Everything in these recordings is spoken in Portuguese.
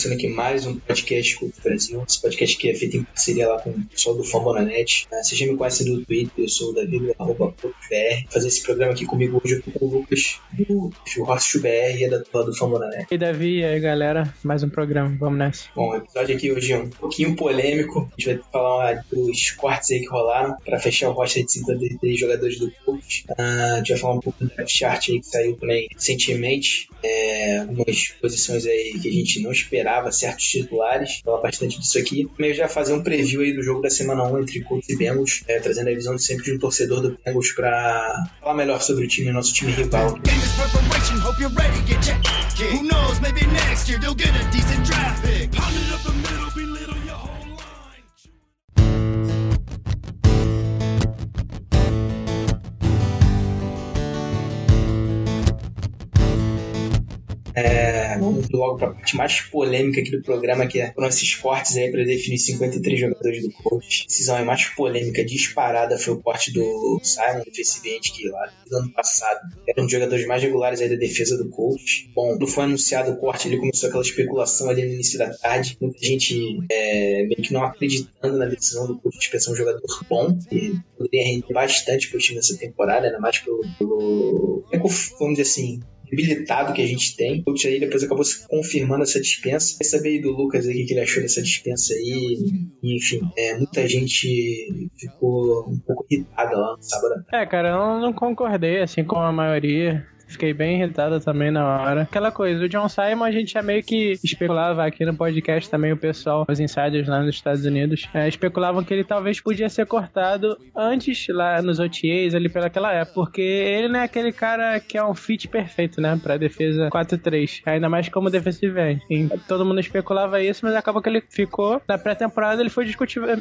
começando aqui mais um podcast com o Brasil. Esse podcast aqui é feito em parceria lá com o pessoal do Fambonanet. Uh, você já me conhece do Twitter, eu sou o David, arroba Fazer esse programa aqui comigo hoje com o Lucas, do Churrasco BR e é da turma do Fambonanet. E Davi, e aí galera, mais um programa, vamos nessa. Bom, o episódio aqui hoje é um pouquinho polêmico. A gente vai falar dos cortes aí que rolaram para fechar o roster de 53 jogadores do Colts. Uh, a gente vai falar um pouco do draft chart aí que saiu também recentemente. É, algumas posições aí que a gente não esperava, certos titulares. Falar bastante disso aqui. Também já fazer um preview aí do jogo da semana 1 entre Colts e Bengals, é, trazendo a visão de sempre de um torcedor do Bengals para falar melhor sobre o time, nosso time rival. Who knows, maybe next year they'll get a decent. É, vamos logo para parte mais polêmica aqui do programa, que é, foram esses cortes aí para definir 53 jogadores do coach. A decisão é mais polêmica, disparada, foi o corte do Simon, defensive que lá no ano passado era um dos jogadores mais regulares aí da defesa do coach. Bom, quando foi anunciado o corte, ele começou aquela especulação ali no início da tarde, muita gente é, meio que não acreditando na decisão do coach de pensar um jogador bom, que poderia render bastante pro time nessa temporada, ainda mais pelo, pelo vamos dizer assim, debilitado que a gente tem. O aí depois acabou se confirmando essa dispensa. Quer saber aí do Lucas aí o que ele achou dessa dispensa aí. enfim, é, muita gente ficou um pouco irritada lá no sábado. É, cara, eu não concordei assim com a maioria. Fiquei bem irritada também na hora. Aquela coisa, o John Simon a gente já meio que especulava aqui no podcast também, o pessoal, os insiders lá nos Estados Unidos, é, especulavam que ele talvez podia ser cortado antes lá nos OTAs, ali pelaquela época, porque ele não é aquele cara que é um fit perfeito, né, pra defesa 4-3, ainda mais como defensive end. Todo mundo especulava isso, mas acabou que ele ficou, na pré-temporada ele foi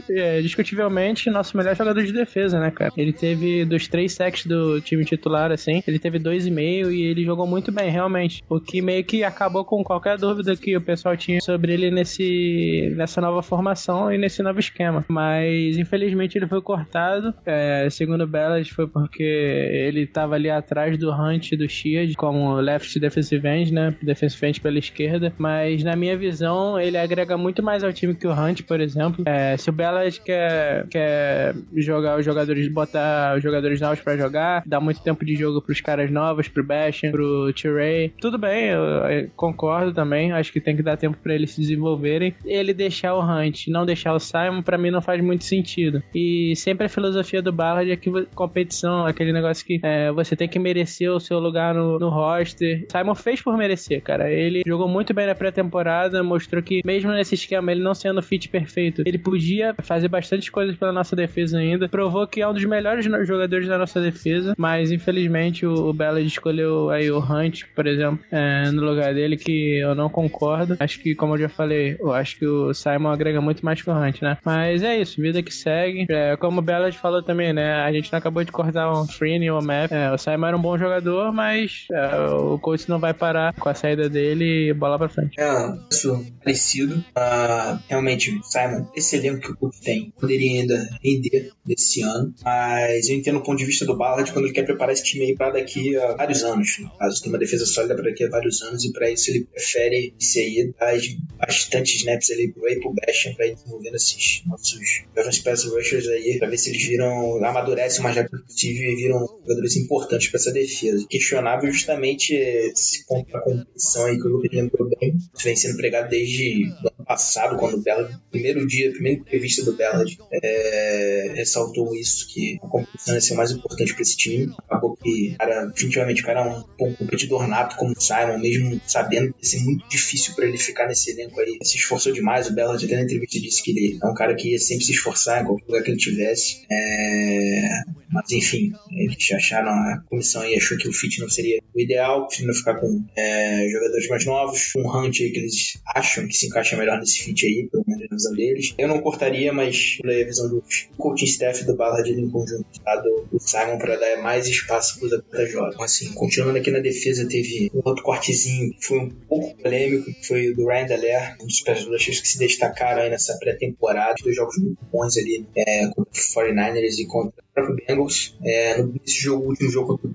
é, discutivelmente nosso melhor jogador de defesa, né, cara. Ele teve dos três sacks do time titular, assim, ele teve dois e meio e ele jogou muito bem, realmente. O que meio que acabou com qualquer dúvida que o pessoal tinha sobre ele nesse, nessa nova formação e nesse novo esquema. Mas infelizmente ele foi cortado. É, segundo Bellas, foi porque ele estava ali atrás do Hunt e do Shield como left defensive end, né? Defensive end pela esquerda. Mas na minha visão, ele agrega muito mais ao time que o Hunt, por exemplo. É, se o Bellas quer, quer jogar os jogadores, botar os jogadores novos para jogar, dar muito tempo de jogo para os caras novos, pro Sebastian, pro T-Ray. Tudo bem, eu, eu, concordo também. Acho que tem que dar tempo para eles se desenvolverem. Ele deixar o Hunt, não deixar o Simon, para mim não faz muito sentido. E sempre a filosofia do Ballard é que competição, aquele negócio que é, você tem que merecer o seu lugar no, no roster. Simon fez por merecer, cara. Ele jogou muito bem na pré-temporada, mostrou que mesmo nesse esquema, ele não sendo fit perfeito, ele podia fazer bastante coisas pela nossa defesa ainda. Provou que é um dos melhores jogadores da nossa defesa, mas infelizmente o, o Ballard escolheu escolheu aí o Hunt, por exemplo, é, no lugar dele, que eu não concordo. Acho que, como eu já falei, eu acho que o Simon agrega muito mais que o Hunt, né? Mas é isso, vida que segue. É, como o Bellad falou também, né? A gente não acabou de cortar o Freeney e o Map. É, o Simon era um bom jogador, mas é, o coach não vai parar com a saída dele e bola pra frente. É, isso parecido. Uh, realmente, Simon, esse elenco que o coach tem, poderia ainda render desse ano, mas eu entendo o ponto de vista do Ballard quando ele quer preparar esse time aí pra daqui a vários anos anos, no caso, tem uma defesa sólida para daqui a vários anos, e para isso ele prefere esse aí dar bastante snaps ali pro pro Bastion para ir desenvolvendo esses nossos jovens pass rushers aí, para ver se eles viram, amadurecem o mais rápido possível e viram jogadores importantes para essa defesa. Questionável justamente esse ponto da competição aí que o Lucas lembrou bem, vem sendo pregado desde o ano passado, quando o Bellard, primeiro dia, primeira entrevista do Bellard, é, ressaltou isso, que a competição ia ser mais importante para esse time. Acabou que, cara, definitivamente, o cara um, um competidor nato como o Simon, mesmo sabendo que ia ser muito difícil para ele ficar nesse elenco aí. Se esforçou demais, o Bellard até na entrevista disse que ele é um cara que ia sempre se esforçar em qualquer lugar que ele tivesse. É... Mas enfim, eles acharam, a comissão aí achou que o fit não seria o ideal, preferindo ficar com é, jogadores mais novos, um Hunt que eles acham que se encaixa melhor nesse fit aí, pelo menos na visão deles. Eu não cortaria, mas pela visão do coaching staff do Ballard em conjunto, tá? do, do Simon para dar mais espaço para os atletas jovens. Então, assim, continuando aqui na defesa, teve um outro cortezinho que foi um pouco polêmico, que foi o do Ryan Dallaire, um dos personagens que se destacaram aí nessa pré-temporada, dois jogos muito bons ali é, contra o 49ers e contra Bengals. É, nesse jogo, último jogo contra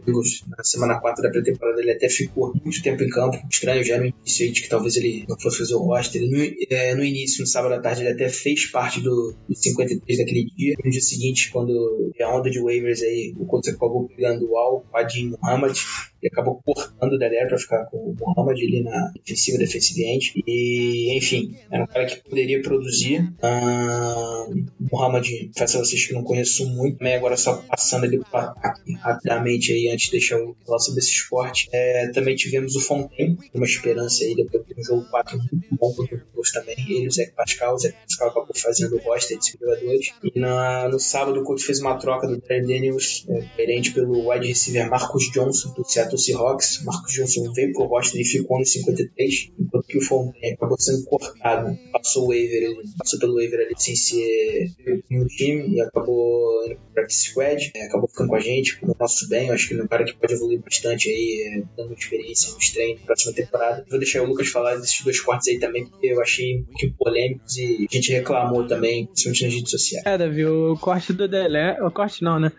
na semana 4 da pré-temporada, ele até ficou muito tempo em campo. Estranho já no início aí de que talvez ele não fosse fazer o roster. Ele, no, é, no início, no sábado à tarde, ele até fez parte do, do 53 daquele dia. No dia seguinte, quando a onda de waivers aí, o Colts acabou pegando o Al, Padim Muhammad e acabou cortando o Dedé para ficar com o Muhammad ali na defensiva, defensive end. E, enfim, era um cara que poderia produzir. Uh, Muhammad, faço a vocês que não conheço muito, também agora só passando ali para ataque rapidamente aí antes de deixar o falar sobre esse esporte. É, também tivemos o Fontaine, uma esperança aí depois de um jogo 4 muito bom contra o Bulls também. Ele, o Zé Pascal, o Zé Pascal acabou fazendo o roster de jogadores. E na, no sábado o coach fez uma troca do Darren Daniels, é, pelo wide receiver Marcus Johnson, do Seattle Seahawks. Marcus Johnson veio pro roster e ficou no 53, enquanto que o Fontaine acabou sendo cortado. Passou o waiver, passou pelo waiver ali sem ser no time e acabou indo pro practice squad, é, acabou ficando com a gente, no nosso bem. Eu acho que é um cara que pode evoluir bastante aí, é, dando experiência nos treinos na próxima temporada. Vou deixar o Lucas falar desses dois cortes aí também, porque eu achei pouquinho polêmicos e a gente reclamou também, principalmente nas redes sociais. É, Davi, o corte do Delé, o corte não, né?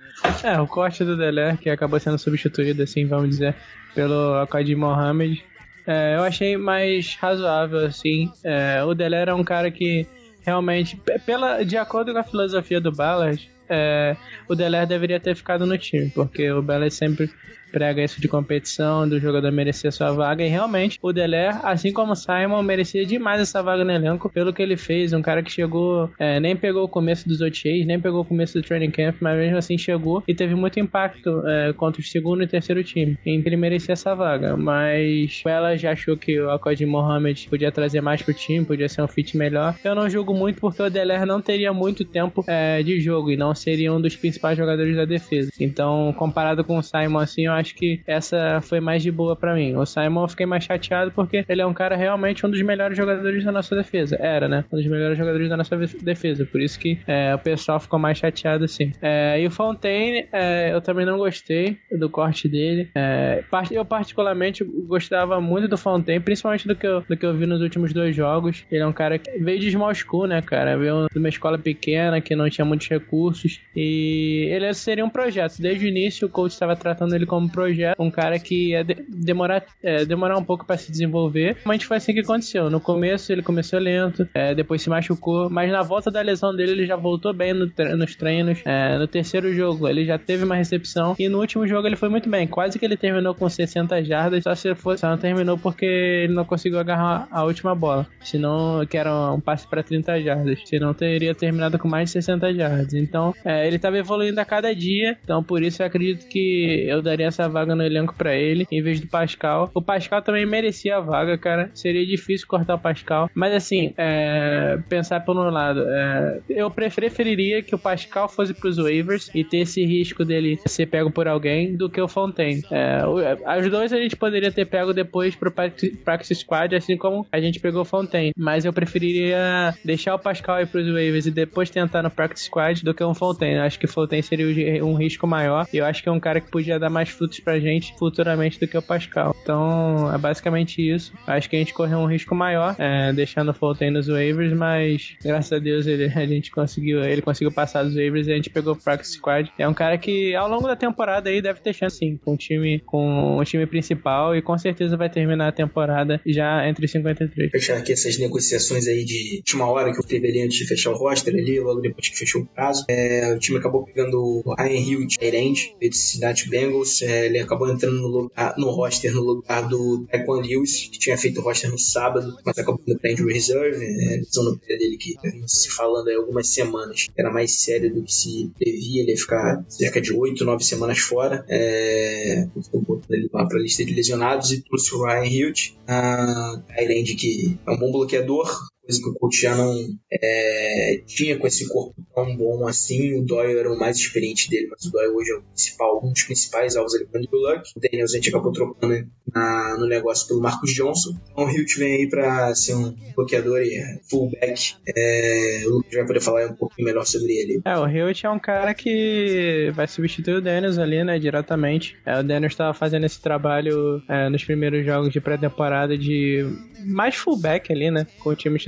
É, o corte do Delé, que acabou sendo substituído, assim, vamos dizer, pelo Akadim Mohamed. É, eu achei mais razoável, assim. É, o Delé era um cara que realmente, pela, de acordo com a filosofia do Ballard, é, o Delé deveria ter ficado no time, porque o Ballard sempre prega isso de competição, do jogador merecer sua vaga. E realmente, o Deler, assim como o Simon, merecia demais essa vaga no elenco pelo que ele fez. Um cara que chegou, é, nem pegou o começo dos OTAs, nem pegou o começo do training camp, mas mesmo assim chegou e teve muito impacto é, contra o segundo e terceiro time. Então ele merecia essa vaga. Mas ela já achou que o Akodi Mohamed podia trazer mais pro time, podia ser um fit melhor. Eu não julgo muito porque o Deler não teria muito tempo é, de jogo e não seria um dos principais jogadores da defesa. Então, comparado com o Simon, assim, eu acho acho que essa foi mais de boa para mim. O Simon eu fiquei mais chateado porque ele é um cara realmente um dos melhores jogadores da nossa defesa. Era, né? Um dos melhores jogadores da nossa defesa. Por isso que é, o pessoal ficou mais chateado assim. É, e o Fontaine, é, eu também não gostei do corte dele. É, eu, particularmente, gostava muito do Fontaine, principalmente do que, eu, do que eu vi nos últimos dois jogos. Ele é um cara que veio de Small School, né, cara? Veio de uma escola pequena que não tinha muitos recursos. E ele seria um projeto. Desde o início, o coach estava tratando ele como projeto, um cara que ia de demorar, é, demorar um pouco para se desenvolver. Mas foi assim que aconteceu. No começo ele começou lento, é, depois se machucou, mas na volta da lesão dele ele já voltou bem no tre nos treinos. É, no terceiro jogo ele já teve uma recepção e no último jogo ele foi muito bem. Quase que ele terminou com 60 jardas, só se fosse, só não terminou porque ele não conseguiu agarrar a última bola. Senão, que era um passe para 30 jardas. Senão teria terminado com mais de 60 jardas. Então, é, ele estava evoluindo a cada dia. Então, por isso eu acredito que eu daria essa vaga no elenco para ele, em vez do Pascal. O Pascal também merecia a vaga, cara. Seria difícil cortar o Pascal. Mas assim, é, pensar por um lado, é, eu preferiria que o Pascal fosse pros waivers e ter esse risco dele ser pego por alguém do que o Fontaine. É, os dois a gente poderia ter pego depois pro Practice Squad, assim como a gente pegou o Fontaine. Mas eu preferiria deixar o Pascal ir pros waivers e depois tentar no Practice Squad do que um Fontaine. Eu acho que o Fontaine seria um risco maior. E eu acho que é um cara que podia dar mais frutos pra gente futuramente do que o Pascal. Então, é basicamente isso. Acho que a gente correu um risco maior, é, deixando o Fontaine nos waivers, mas graças a Deus ele, a gente conseguiu, ele conseguiu passar dos waivers e a gente pegou o Practice Squad. É um cara que ao longo da temporada aí deve ter chance sim, com o time, com o time principal e com certeza vai terminar a temporada já entre 53. Fechar aqui essas negociações aí de última hora que eu teve ali antes de fechar o roster ali, logo depois que fechou o prazo. É, o time acabou pegando o Ryan Hill de Tyrande, de Cidade Bengals. É, ele acabou entrando no, lugar, no roster no lugar do Taekwon Lewis, que tinha feito o roster no sábado, mas acabou indo pra injury reserve, é, lesão no pé dele que vinha se falando aí algumas semanas, era mais sério do que se previa, ele ia ficar cerca de 8, 9 semanas fora, é, botando ele lá pra lista de lesionados e trouxe o Ryan Hilt, a Tyrande que é um bom bloqueador, coisa que o coach já não é, tinha com esse corpo tão bom assim. O Doyle era o mais experiente dele, mas o Doyle hoje é o principal, um dos principais alvos ali para o Luck. O Daniels a gente acabou trocando na, no negócio pelo Marcos Johnson. Então o Hilt vem aí para ser um bloqueador e fullback. É, o Lucas vai poder falar um pouco melhor sobre ele. É, o Hilt é um cara que vai substituir o Daniels ali, né, diretamente. É, o Daniels estava fazendo esse trabalho é, nos primeiros jogos de pré-temporada de mais fullback ali, né, com o time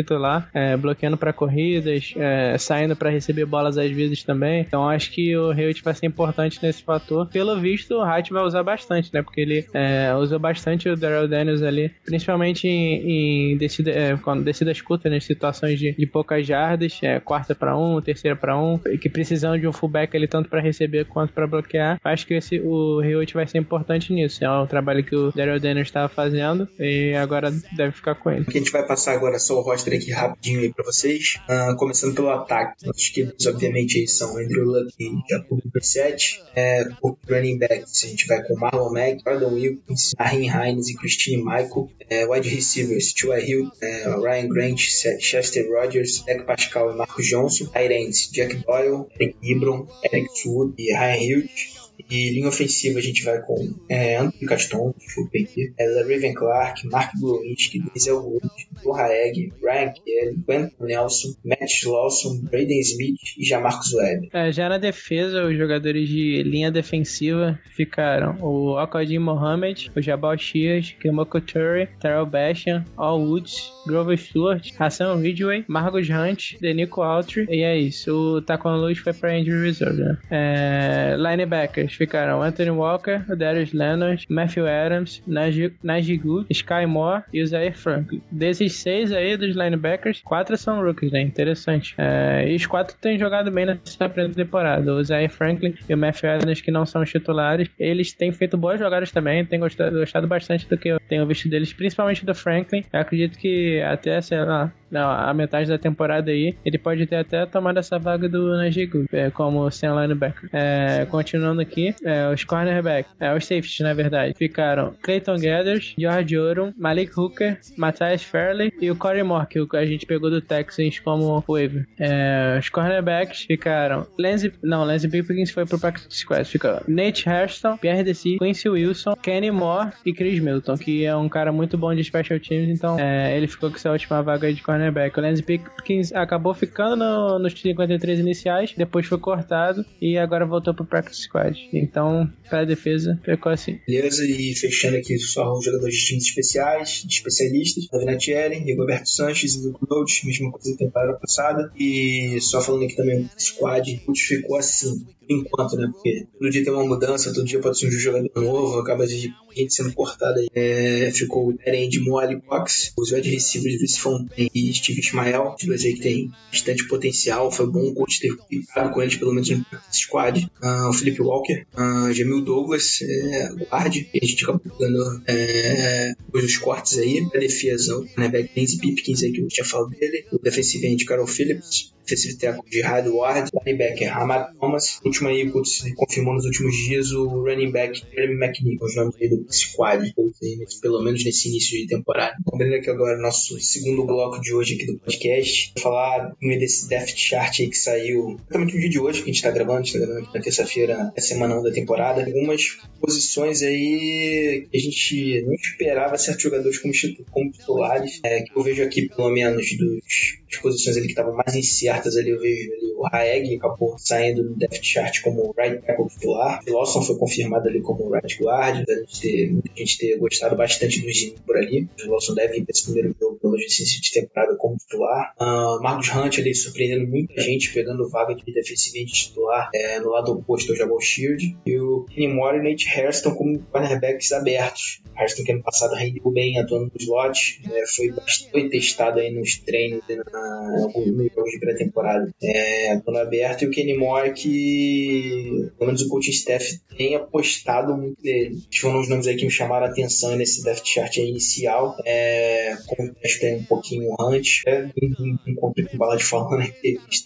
é, bloqueando para corridas, é, saindo para receber bolas às vezes também. Então acho que o Hilt vai ser importante nesse fator. Pelo visto, o Hart vai usar bastante, né, porque ele é, usou bastante o Daryl Daniels ali, principalmente em, em descida, é, quando descidas curtas, nas né, situações de, de poucas jardas, é, quarta para um, terceira para um, que precisam de um fullback ali tanto para receber quanto para bloquear. Acho que esse, o Riot vai ser importante nisso. É um trabalho que o Daryl Daniels estava fazendo e agora deve ficar com ele. A gente vai passar agora só o roster aqui rapidinho aí para vocês, uh, começando pelo ataque. Nossos queridos, obviamente, aí são Andrew Luck e Jacob Brissett. É, o running backs, a gente vai com Marlon Mack, Gordon Wilkins, Raheem Hines e Christine Michael. É, wide receivers, Tua Hill, é, Ryan Grant, Chester Rogers, Dak Pascal e Marcos Johnson. Tyrants, Jack Doyle, Eric Ibron, Eric Swood e Ryan Hughes. E linha ofensiva a gente vai com é, Anthony Caston, desculpa aqui, é, Raven Clark, Mark Glowinski, Denzel Wood, Torra Egg, Ryan Kelly, Quentin Nelson, Matt Lawson, Braden Smith e Jamarcus Webb. É, já na defesa, os jogadores de linha defensiva ficaram o Akadim Mohamed, o Jabal Shears, Kemoko Turry, Terrell Bashan, All Woods, Grover Stewart, Hassan Ridgway, Marcos Hunt, Denico Altry, e é isso. O Taquan Lewis foi para injury reserve, né? É, linebackers ficaram Anthony Walker, Darius Leonard, Matthew Adams, Najee Good, Sky Moore e o Zaire Franklin. Desses seis aí dos linebackers, quatro são rookies, né? Interessante. É, e os quatro têm jogado bem nessa temporada. O Zaire Franklin e o Matthew Adams, que não são os titulares, eles têm feito boas jogadas também, têm gostado, gostado bastante do que eu tenho visto deles, principalmente do Franklin. Eu acredito que até, sei lá, não, a metade da temporada aí, ele pode ter até tomado essa vaga do Najee é, como sem linebacker. É, continuando aqui, é, os cornerbacks, é, os safeties, na verdade, ficaram Clayton Gathers, George Oron, Malik Hooker, Matthias Fairley e o Corey Moore, que a gente pegou do Texans como waiver. É, os cornerbacks ficaram Lance, não, Lance Pickens foi pro practice squad, ficou Nate Hairston, Pierre Desi, Quincy Wilson, Kenny Moore e Chris Milton, que é um cara muito bom de special teams, então é, ele ficou com essa última vaga de cornerback cornerback. O Lance Pickens acabou ficando no, nos 53 iniciais, depois foi cortado e agora voltou pro practice squad. Então, para defesa, ficou assim. Beleza, e fechando aqui só os jogadores de times especiais, de especialistas, Davinatieri, Rigoberto Sanches e Luke Notes, mesma coisa da temporada passada. E só falando aqui também, o squad ficou assim enquanto, né? Porque todo dia tem uma mudança, todo dia pode surgir um jogador novo, acaba de gente sendo cortada aí. É, ficou o Terend Moali Cox, os wide receivers de Vince Fontaine e Steve Ismael, os dois aí que tem bastante potencial. Foi bom o coach ter ficado com eles, pelo menos no squad. Uh, o Felipe Walker, uh, Jamil Douglas, é, guard, e a gente acabou dando é, os cortes aí. A defesa, o cornerback Denzel Pipkins aí que eu tinha falado dele. O defensive end Carol Phillips, defensive tackle de Hard Ward, linebacker Hamad Thomas, último aí, confirmou nos últimos dias o running back Jeremy McNeil, os nomes aí do squad, pelo menos nesse início de temporada. Lembrando aqui agora nosso segundo bloco de hoje aqui do podcast, vou falar desse depth chart aí que saiu exatamente no dia de hoje, que a gente tá gravando, a gente tá gravando na terça-feira, é semana 1 da temporada. Algumas posições aí que a gente não esperava certos jogadores como, como titulares, é, que eu vejo aqui pelo menos dos, das posições ali que estavam mais incertas ali, eu vejo ali o Raeg acabou saindo no depth chart como right tackle titular. O Lawson foi confirmado ali como right guard, a gente ter, a gente ter gostado bastante do Gini por ali. O Lawson deve ir para esse primeiro jogo pela licença de temporada como titular. Uh, Marcos Hunt ali surpreendendo muita gente, pegando vaga de defensivo titular é, no lado oposto ao Jabal Shield. E o Kenny Moore e Nate Hairston como cornerbacks abertos. Hairston que ano passado rendeu bem atuando no slot, é, foi bastante testado aí nos treinos e na, alguns jogos de pré-temporada. É, atuando aberto. E o Kenny Moore que, pelo menos o coaching staff tem apostado muito nele. Foram os nomes aí que me chamaram a atenção nesse depth chart inicial. É, acho que tem um pouquinho o Hunt. Um, conflito com bala de fala, né?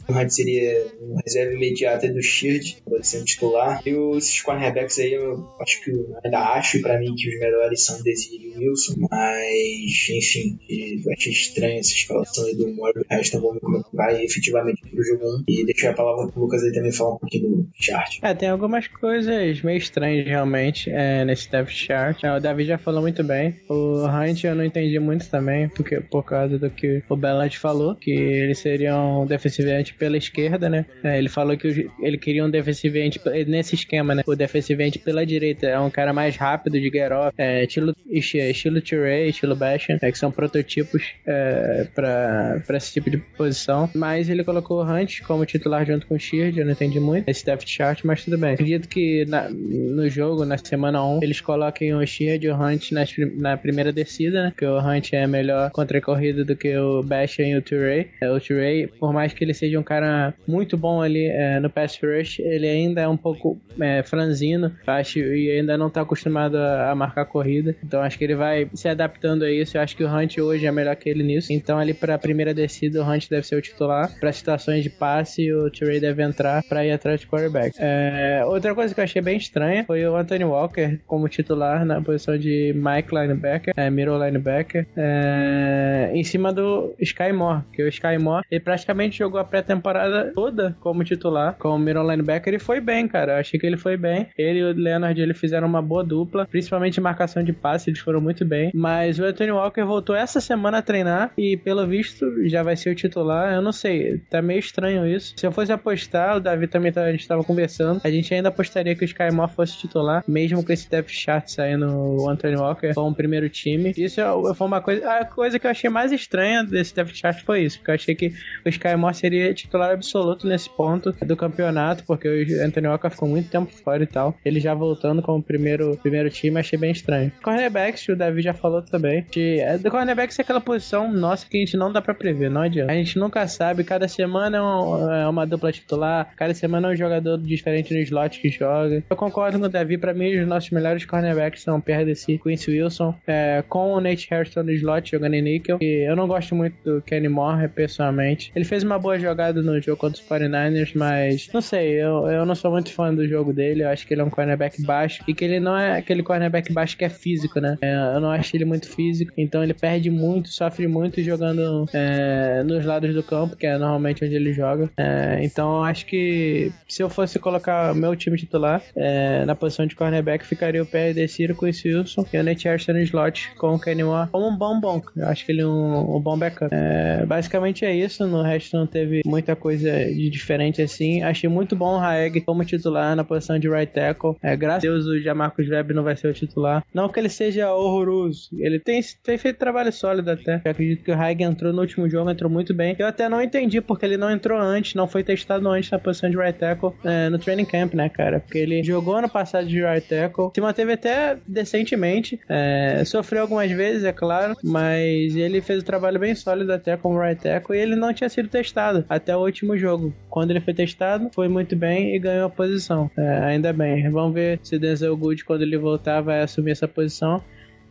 O Hunt seria um reserva imediata do Sheard, pode ser um titular. E esses cornerbacks aí, eu acho que eu ainda acho para mim que os melhores são Desiree e Wilson, mas enfim, eu achei estranho essa escalação aí do Moore. O resto não vou ver vai efetivamente pro jogo 1. E deixar a palavra pro Lucas aí também falar um pouquinho do chart. É, tem algumas coisas meio estranhas realmente é, nesse depth chart. É, o Davi já falou muito bem. O Hunt eu não entendi muito também, porque, por causa do que o Bellat falou, que eles seriam defensive end pela esquerda, né? É, ele falou que ele queria um defensive end nesse esquema, né? O defensive end pela direita é um cara mais rápido de get off, é, estilo, estilo Ture, estilo Bastion, é, que são prototipos é, para esse tipo de posição. Mas ele colocou o Hunt como titular junto com o Sheard, eu não entendi muito esse depth chart, mas tudo bem. Acredito que na, no jogo, na semana 1, eles coloquem o Sheard e o Hunt nas, na primeira descida, né? Que o Hunt é melhor contra a corrida do que o Bastion e o Ture. É, o Ture, por mais que ele seja um cara muito bom ali é, no pass rush, ele ainda é um pouco é, franzino, acho, e ainda não tá acostumado a, a marcar corrida. Então acho que ele vai se adaptando a isso. Eu acho que o Hunt hoje é melhor que ele nisso. Então ali para a primeira descida, o Hunt deve ser o titular. Para situações de passe, o Ture deve entrar para ir atrás de quarterback. É, outra coisa que eu achei bem estranha foi o Anthony Walker como titular na posição de Mike linebacker, é, middle linebacker, é, em cima do Sky Moore, que o Sky Moore ele praticamente jogou a pré-temporada toda como titular, como middle linebacker e foi bem, cara. Eu achei que ele foi bem. Ele e o Leonard ele fizeram uma boa dupla, principalmente em marcação de passe, eles foram muito bem. Mas o Anthony Walker voltou essa semana a treinar e, pelo visto, já vai ser o titular. Eu não sei, tá meio estranho isso. Se eu fosse apostar, o Davi também tá, a gente tava conversando, a gente ainda apostaria que o Sky Moore fosse titular, mesmo com esse depth chart saindo o Anthony Walker como primeiro time. Isso é, foi uma coisa. A coisa que eu achei mais estranha desse depth chart foi isso, porque eu achei que o Sky Moore seria titular absoluto nesse ponto do campeonato, porque o Anthony Walker ficou muito tempo fora e tal. Ele já voltando como primeiro, primeiro time, achei bem estranho. Cornerbacks, o Davi já falou também. De, é, do cornerbacks é aquela posição nossa que a gente não dá pra prever, não adianta. A gente nunca sabe, cada semana é, um, é uma dupla titular, cada semana é um jogador diferente no slot que joga. Eu concordo com o Davi, pra mim os nossos melhores cornerbacks são Pierre Desi, Quincy Wilson, é, com o Nate Harrison no slot jogando em níquel. E eu não gosto muito do Kenny Moore, pessoalmente. Ele fez uma boa jogada no jogo contra os 49ers, mas não sei, eu, eu não sou muito fã do jogo dele. Eu acho que ele é um cornerback baixo e que ele não é aquele cornerback baixo que é físico, né? É, eu não acho ele muito físico, então ele perde muito, sofre muito jogando é, nos lados do campo, que é normalmente onde ele joga. É, então eu acho que se eu fosse colocar meu time titular é, na posição de cornerback, ficaria o PRD Ciro com o Wilson e o Nate Harrison no slot com o Kenny Moore como um bom bom. Eu acho que ele é um, um bom backup. É, basicamente é isso, no resto não teve muita coisa de diferente assim. Achei muito bom o Haeg como titular na posição de right tackle. É, graças a Deus o Jamarcus Webb não vai ser o titular. Não que ele seja horroroso. Ele tem, tem feito trabalho sólido até. Eu acredito que o Haig entrou no último jogo, entrou muito bem. Eu até não entendi porque ele não entrou antes, não foi testado antes na posição de right tackle é, no training camp, né, cara? Porque ele jogou ano passado de right tackle, se manteve até decentemente. É, sofreu algumas vezes, é claro, mas ele fez o trabalho bem sólido até como right tackle e ele não tinha sido testado até o último jogo. Quando ele foi testado, foi muito bem e ganhou a posição. É, ainda bem. Vamos ver se Denzel Good, quando ele voltar, vai assumir essa posição.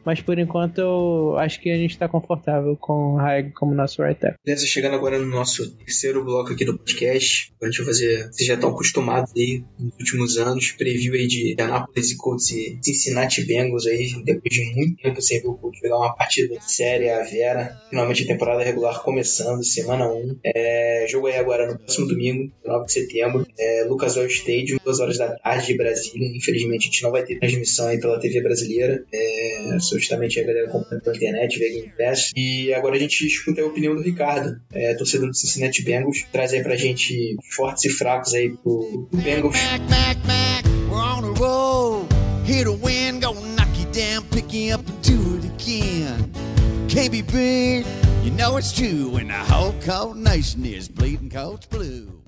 Mas por enquanto eu acho que a gente está confortável com o Haig como nosso right tackle. Beleza, chegando agora no nosso terceiro bloco aqui do podcast. A gente vai fazer. Vocês já estão acostumados aí nos últimos anos. Preview aí de Anápolis e Colts e Cincinnati Bengals aí. Depois de muito tempo sem ver o Colts jogar uma partida séria, a Vera. Finalmente a temporada regular começando, semana 1. É, jogo aí agora no próximo domingo, 9 de setembro. É, Lucas Oil Stadium, 2 horas da tarde de Brasília. Infelizmente a gente não vai ter transmissão aí pela TV brasileira. É, justamente a galera comprando pela internet, via Game Pass. E agora a gente escuta a opinião do Ricardo, é, torcedor do Cincinnati Bengals. Traz aí pra gente fortes e fracos aí pro, pro Bengals. Mac, Mac, Mac, we're on a roll. Win, knock you down, pick you up and do it again. Can't be big, you know it's true the whole cold nation is bleeding cold blue.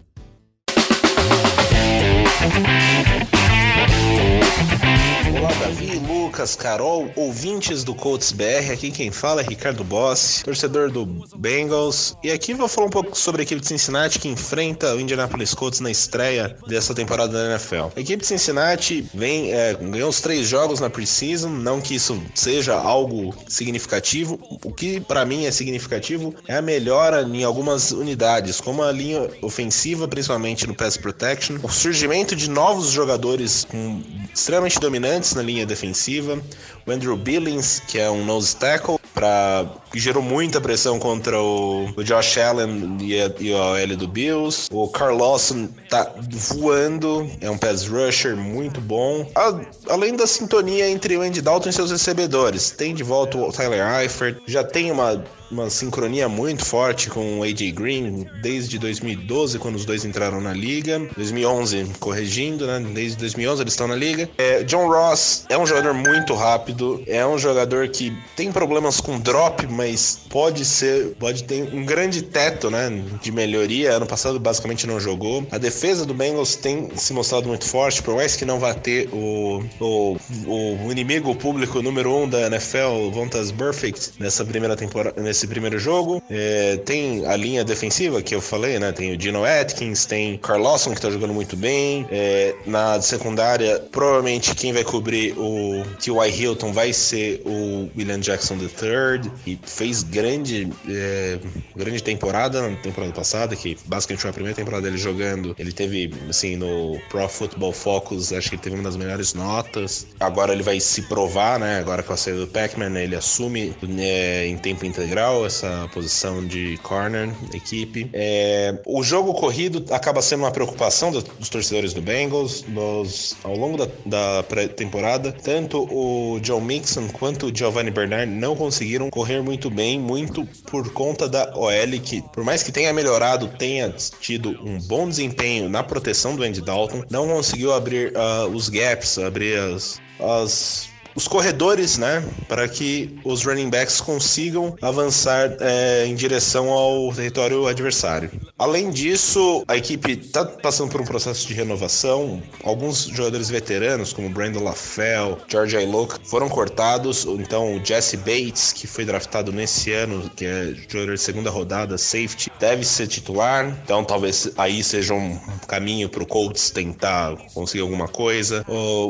Olá, Davi, Lucas, Carol, ouvintes do Colts BR. Aqui quem fala é Ricardo Boss, torcedor do Bengals. E aqui vou falar um pouco sobre a equipe de Cincinnati que enfrenta o Indianapolis Colts na estreia dessa temporada da NFL. A equipe de Cincinnati vem, é, ganhou os três jogos na preseason, não que isso seja algo significativo. O que para mim é significativo é a melhora em algumas unidades, como a linha ofensiva, principalmente no pass protection, o surgimento de novos jogadores com, extremamente dominantes na linha defensiva, o Andrew Billings, que é um nose tackle, pra, gerou muita pressão contra o, o Josh Allen e, a, e o L do Bills. O Carl Lawson tá voando, é um pass rusher muito bom. A, além da sintonia entre o Andy Dalton e seus recebedores, tem de volta o Tyler Eifert, já tem uma uma sincronia muito forte com o AJ Green desde 2012, quando os dois entraram na liga. 2011, corrigindo, né? Desde 2011 eles estão na liga. É, John Ross é um jogador muito rápido, é um jogador que tem problemas com drop, mas pode ser, pode ter um grande teto, né? De melhoria. Ano passado basicamente não jogou. A defesa do Bengals tem se mostrado muito forte, por mais que não vá ter o, o, o inimigo público número um da NFL, Vontas Perfect, nessa primeira temporada, nesse esse primeiro jogo. É, tem a linha defensiva que eu falei, né? Tem o Dino Atkins, tem Carl Lawson que tá jogando muito bem. É, na secundária, provavelmente quem vai cobrir o T.Y. Hilton vai ser o William Jackson III, e fez grande, é, grande temporada na temporada passada, que basicamente foi a primeira temporada dele jogando. Ele teve, assim, no Pro Football Focus, acho que ele teve uma das melhores notas. Agora ele vai se provar, né? Agora com a saída do Pac-Man, ele assume é, em tempo integral legal essa posição de corner equipe. É, o jogo corrido acaba sendo uma preocupação dos torcedores do Bengals nos, ao longo da, da pré-temporada. Tanto o John Mixon quanto o Giovanni Bernard não conseguiram correr muito bem, muito por conta da OL, que por mais que tenha melhorado, tenha tido um bom desempenho na proteção do Andy Dalton, não conseguiu abrir uh, os gaps, abrir as, as os corredores, né, para que os running backs consigam avançar é, em direção ao território adversário. Além disso, a equipe está passando por um processo de renovação. Alguns jogadores veteranos, como Brandon LaFell, George Iloka, foram cortados. Então, o Jesse Bates, que foi draftado nesse ano, que é jogador de segunda rodada, safety, deve ser titular. Então, talvez aí seja um caminho para o Colts tentar conseguir alguma coisa.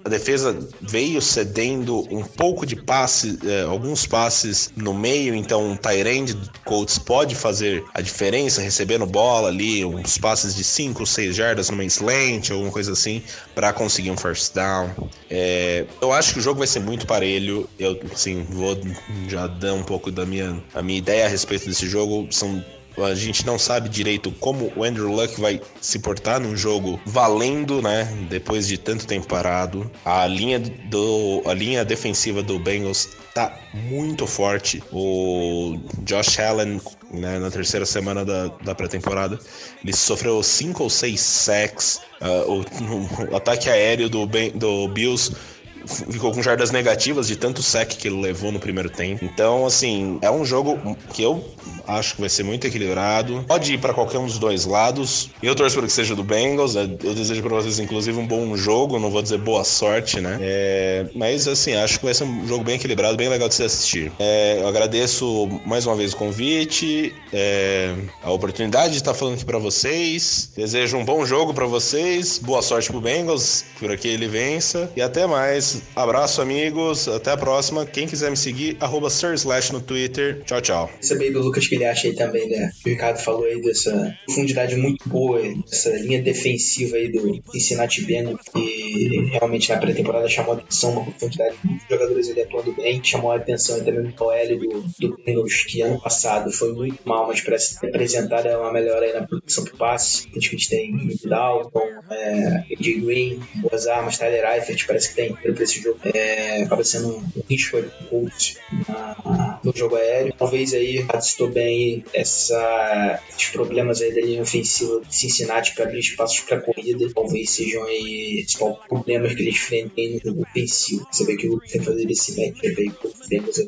A defesa veio cedendo um pouco de passe, é, alguns passes no meio, então um Tyrande Colts pode fazer a diferença, recebendo bola ali, uns passes de 5, 6 jardas numa slant, alguma coisa assim, para conseguir um first down. É, eu acho que o jogo vai ser muito parelho. Eu, assim, vou já dar um pouco da minha, a minha ideia a respeito desse jogo. São a gente não sabe direito como o Andrew Luck vai se portar num jogo valendo, né? Depois de tanto tempo parado. A linha, do, a linha defensiva do Bengals tá muito forte. O Josh Allen, né, na terceira semana da, da pré-temporada, ele sofreu cinco ou seis sacks. Uh, o, o, ataque aéreo do, ben, do Bills ficou com jardas negativas de tanto sec que ele levou no primeiro tempo. Então, assim, é um jogo que eu acho que vai ser muito equilibrado. Pode ir para qualquer um dos dois lados. Eu torço para que seja do Bengals. Né? Eu desejo para vocês, inclusive, um bom jogo. Não vou dizer boa sorte, né? É... mas, assim, acho que vai ser um jogo bem equilibrado, bem legal de se assistir. É... eu agradeço mais uma vez o convite, é... a oportunidade de estar falando aqui para vocês. Desejo um bom jogo para vocês. Boa sorte pro Bengals. Por aqui ele vença. E até mais. Abraço, amigos. Até a próxima. Quem quiser me seguir, arroba no Twitter. Tchau, tchau. Saber do Lucas que ele acha aí também, né? O Ricardo falou aí dessa profundidade muito boa, essa linha defensiva aí do Cincinnati Bengals, que realmente na pré-temporada chamou a atenção, uma profundidade de jogadores ali atuando bem, chamou a atenção aí também no OL do, do Bengals, que ano passado foi muito mal, mas parece apresentar uma melhora aí na produção pro passe. A gente tem Dalton, é, AJ Green, boas armas, Tyler Eifert, parece que tem esse jogo. É, acaba sendo um risco pro Colts no jogo aéreo. Talvez aí estou bem essa, esses problemas aí da linha ofensiva de Cincinnati para abrir espaços para corrida. Talvez sejam aí os problemas que eles enfrentem no jogo ofensivo. Você vê que o tem fazer esse matchup aí com o Bengals é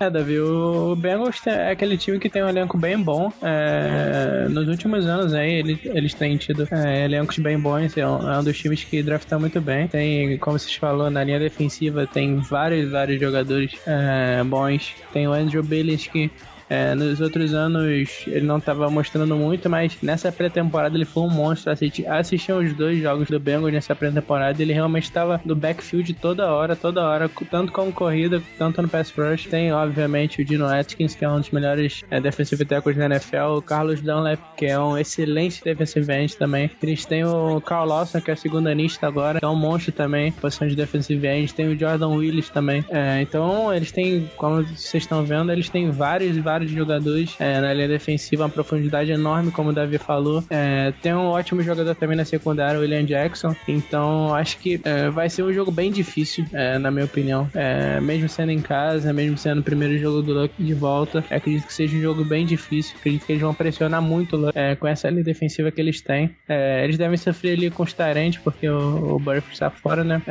é, Davi, o Bengals é aquele time que tem um elenco bem bom. É, nos últimos anos aí, eles, eles têm tido é, elencos bem bons. É um, é um, dos times que draftam muito bem. Tem, como vocês falou, na linha defensiva tem vários, vários jogadores é, bons. Tem o Andrew Billings que é, nos outros anos ele não estava mostrando muito, mas nessa pré-temporada ele foi um monstro. Assisti, assisti os dois jogos do Bengals nessa pré-temporada ele realmente estava no backfield toda hora, toda hora, tanto como corrida, tanto no pass rush. Tem, obviamente, o Dino Atkins, que é um dos melhores é, defensive tackles da NFL, o Carlos Dunlap, que é um excelente defensive end também. Eles têm o Carl Lawson, que é segundo anista agora, que é um monstro também, posição de defensive end. Tem o Jordan Willis também. É, então, eles têm, como vocês estão vendo, eles têm vários, vários de jogadores é, na linha defensiva, uma profundidade enorme, como o Davi falou. É, tem um ótimo jogador também na secundária, o William Jackson. Então, acho que é, vai ser um jogo bem difícil, é, na minha opinião. É, mesmo sendo em casa, mesmo sendo o primeiro jogo do Luck de volta, acredito que seja um jogo bem difícil. Acredito que eles vão pressionar muito é, com essa linha defensiva que eles têm. eles devem sofrer ali com os Tarentes, porque o, o Burf está fora, né?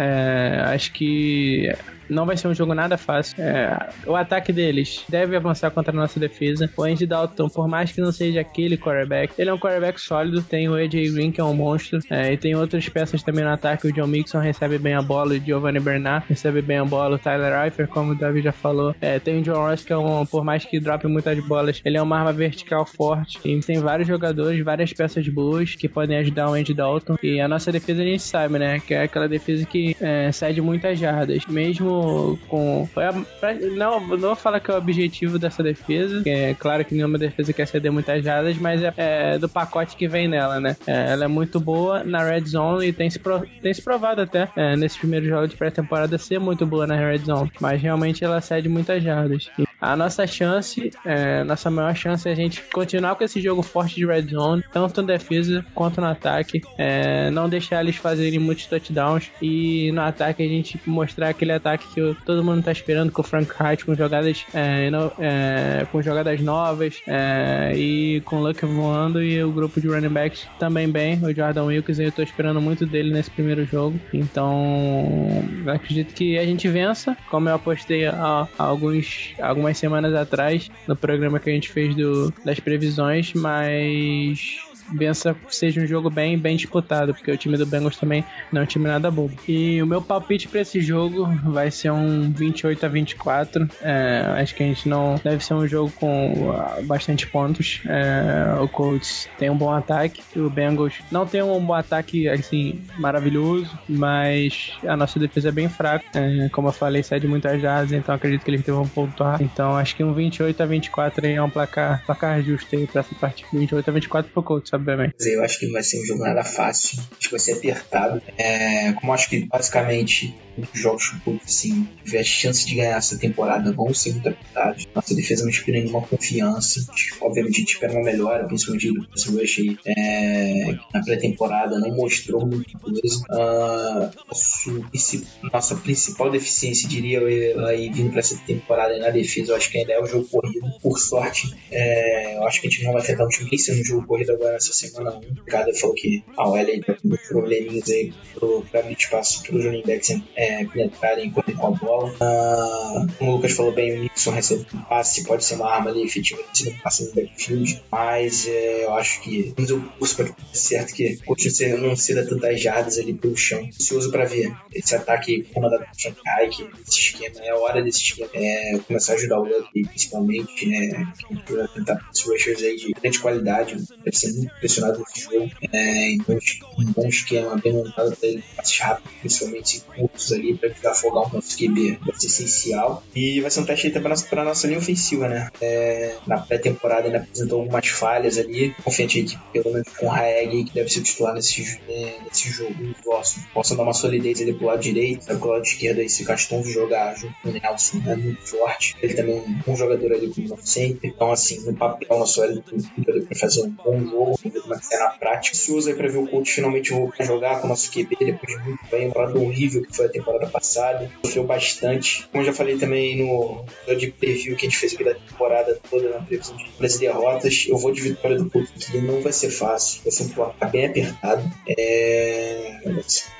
acho que não vai ser um jogo nada fácil. É, o ataque deles deve avançar contra a nossa defesa. O Andy Dalton, por mais que não seja aquele quarterback, ele é um quarterback sólido. Tem o AJ Green, que é um monstro. É, e tem outras peças também no ataque. O John Mixon recebe bem a bola. O Giovanni Bernard recebe bem a bola. O Tyler Eifert, como o David já falou. É, tem o John Ross, que é um, por mais que drope muitas bolas, ele é uma arma vertical forte. E tem vários jogadores, várias peças boas que podem ajudar o Andy Dalton. E a nossa defesa a gente sabe, né? Que é aquela defesa que é, cede muitas jardas. Mesmo com. não, não vou falar que é o objetivo dessa defesa. é claro que nenhuma defesa quer ceder muitas jardas, mas é, é, do pacote que vem nela, né? É, ela é muito boa na red zone e tem se, pro, tem se provado até é, nesse primeiro jogo de pré-temporada ser muito boa na red zone. Mas realmente ela cede muitas jardas. A nossa chance, é, nossa maior chance é a gente continuar com esse jogo forte de red zone, tanto na defesa quanto no ataque. É, não deixar eles fazerem muitos touchdowns e no ataque a gente mostrar aquele ataque que todo mundo tá esperando com o Frank Wright com jogadas é, no, é, com jogadas novas é, e com o Luck voando e o grupo de running backs também bem, o Jordan Wilkins, eu tô esperando muito dele nesse primeiro jogo. Então, acredito que a gente vença, como eu apostei há, há alguns algumas algumas semanas atrás, no programa que a gente fez do, das previsões, mas Bença seja um jogo bem, bem disputado, porque o time do Bengals também não é um time nada bobo. E o meu palpite para esse jogo vai ser um 28 a 24. É, acho que a gente não deve ser um jogo com uh, bastante pontos. É, o Colts tem um bom ataque, o Bengals não tem um bom ataque assim maravilhoso, mas a nossa defesa é bem fraca. É, como eu falei, cede muitas jardas, então acredito que eles devam pontuar. Então acho que um 28 a 24 é um placar, placar justo para essa partida. 28 a 24 pro Colts, Eu acho que vai ser um jogo nada fácil. Acho que vai ser apertado. É, como acho que basicamente os jogos que assim, tiver a chance de ganhar essa temporada vão ser muito apertados. Nossa defesa não inspira nenhuma confiança. Obviamente a gente espera uma melhora, principalmente do Chris Rush aí, é, na pré-temporada não mostrou muita coisa. Uh, nosso, esse, nossa principal deficiência, diria eu, aí vindo para essa temporada na defesa, eu acho que ainda é o jogo corrido. Por sorte, é, eu acho que a gente não vai afetar o time nem no jogo corrido agora nessa semana 1. O Ricardo falou que a OL tá com probleminhas aí para abrir espaço para os running backs é, penetrarem com a bola. Uh, como o Lucas falou bem, o Nixon recebe um passe, pode ser uma arma ali efetiva no passe no backfield, mas é, eu acho que eu curso para certo que continua não ceda tantas jardas ali pelo chão. Ansioso para ver esse ataque comandado por Frank Reich, esse esquema, é a hora desse esquema é, começar a ajudar o Luck, principalmente, né, tentar os rushers aí de grande qualidade, deve ser muito impressionado com esse jogo. É, então, um bom esquema, bem montado para ele, passes rápidos, principalmente curtos ali, para desafogar o nosso QB. Vai ser essencial. E vai ser um teste para nossa, pra nossa linha ofensiva, né? É, na pré-temporada ainda apresentou algumas falhas ali. Confiante que, pelo menos com o Raeg, que deve ser titular nesse, né, nesse jogo, posso, possa dar uma solidez ali pro lado direito, pro lado esquerdo aí, se Castonzo jogar junto com o Nelson, é muito forte. Ele também é um bom jogador ali como sempre. Então, assim, no papel, nosso L para fazer um bom jogo. Como que é na prática. Ansioso aí pra ver o Colts finalmente voltar a jogar com o nosso QB depois de muito bem, uma horrível que foi a temporada passada. Sofreu bastante. Como já falei também no de preview que a gente fez aqui da temporada toda, na previsão de das derrotas, eu vou de vitória do Colts, que não vai ser fácil. Vai ser um placar bem apertado. É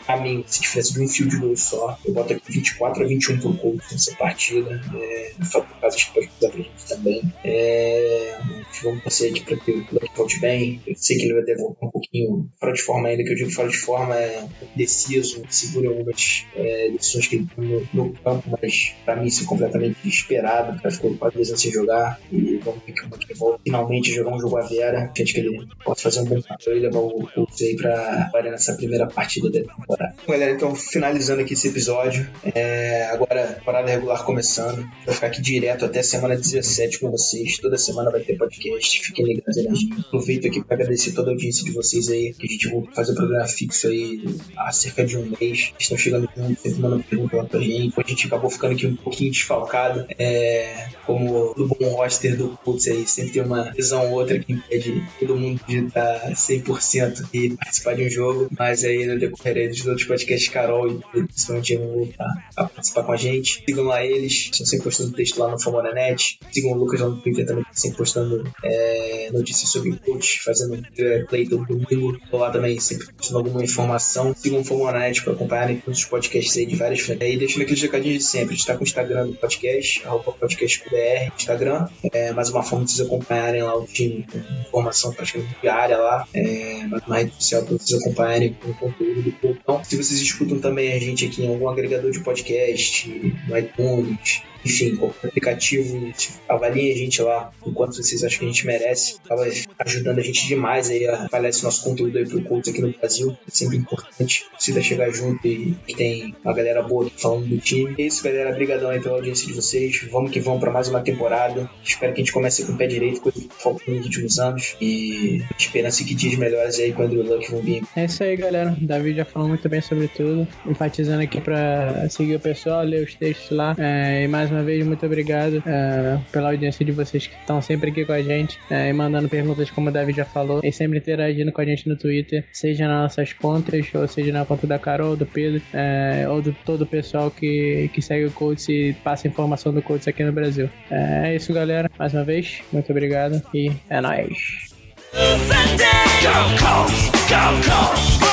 a mim, se tivesse de um field goal só, eu boto aqui 24 a 21 pro Colts nessa partida. É, no caso, acho que pode ajudar pra gente também. É, vamos torcer aqui pra que o Luck volte bem. Sei que ele vai ter voltar um pouquinho fora de forma ainda, que eu digo fora de forma, é deciso, segura algumas é, decisões que ele tem no, no, campo, mas pra mim isso é completamente esperado. O cara ficou quase dois anos sem jogar e vamos ver que o volta finalmente jogar um jogo a Vera. Acho que ele possa fazer um bom papel e levar o Colts aí pra nessa primeira partida da temporada temporada. Galera, então finalizando aqui esse episódio, é, agora parada regular começando, vou ficar aqui direto até semana 17 com vocês, toda semana vai ter podcast, fiquem ligados aí gente. Aproveito aqui para agradecer toda a audiência de vocês aí, que a gente vai fazer o um programa fixo aí há cerca de um mês, estão chegando junto, sempre mandando perguntas lá pra gente, a gente acabou ficando aqui um pouquinho desfalcado, é, como do bom roster do Putz aí, sempre tem uma visão ou outra que impede todo mundo de estar 100% e participar de um jogo, mas aí no decorrer dos outros podcasts, Carol e principalmente eu tá, a participar com a gente. Sigam lá eles, estão sempre postando texto lá no Famonanet. Sigam o Lucas lá no Twitter também, tá sempre postando é, notícias sobre coach, fazendo play todo domingo. Tô lá também sempre postando alguma informação. Sigam o Famonanet para acompanharem todos os podcasts aí de várias. E deixando aqueles recadinhos de sempre. A gente tá com o Instagram do podcast, podcastbr, Instagram. É mais uma forma de vocês acompanharem lá o time informação praticamente diária lá. É, mais uma rede social para vocês acompanharem com o conteúdo do. Então, se vocês escutam também a gente aqui em algum agregador de podcast, no iTunes, enfim, qualquer aplicativo, avaliem a gente lá enquanto vocês acham que a gente merece. Acaba ajudando a gente demais aí a espalhar esse nosso conteúdo aí pro Colts aqui no Brasil. É sempre importante. Precisa chegar junto e tem uma galera boa falando do time. É isso, galera. Obrigadão aí pela audiência de vocês. Vamos que vamos para mais uma temporada. Espero que a gente comece com o pé direito, coisa que faltou nos últimos anos. E esperança que dias melhores aí com o Andrew Luck vão vir. É isso aí, galera. O David já falou muito bem sobre tudo. Enfatizando aqui para seguir o pessoal, ler os textos lá. É, e mais uma vez, muito obrigado é, pela audiência de vocês que estão sempre aqui com a gente é, e mandando perguntas, como o David já falou, e sempre interagindo com a gente no Twitter, seja nas nossas contas, ou seja na conta da Carol, do Pedro, é, ou do todo o pessoal que, que segue o Coach e passa informação do Coach aqui no Brasil. É, isso, galera. Mais uma vez, muito obrigado e é nóis. Go, Colts! Go, Colts!